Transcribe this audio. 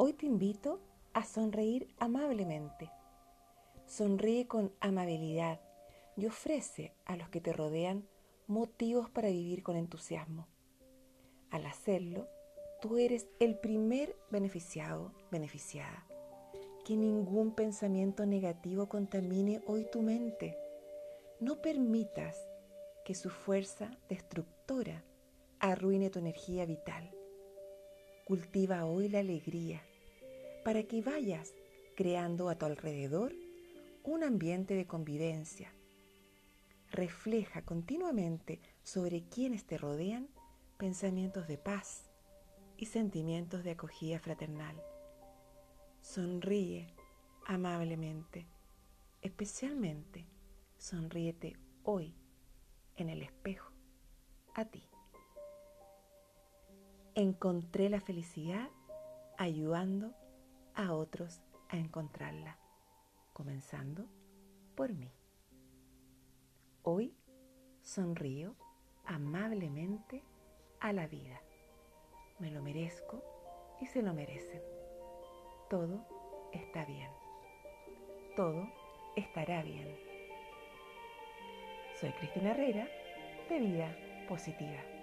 Hoy te invito a sonreír amablemente. Sonríe con amabilidad y ofrece a los que te rodean motivos para vivir con entusiasmo. Al hacerlo, tú eres el primer beneficiado, beneficiada. Que ningún pensamiento negativo contamine hoy tu mente. No permitas que su fuerza destructora arruine tu energía vital. Cultiva hoy la alegría para que vayas creando a tu alrededor un ambiente de convivencia. Refleja continuamente sobre quienes te rodean pensamientos de paz y sentimientos de acogida fraternal. Sonríe amablemente, especialmente sonríete hoy en el espejo a ti. Encontré la felicidad ayudando a otros a encontrarla, comenzando por mí. Hoy sonrío amablemente a la vida. Me lo merezco y se lo merecen. Todo está bien. Todo estará bien. Soy Cristina Herrera de Vida Positiva.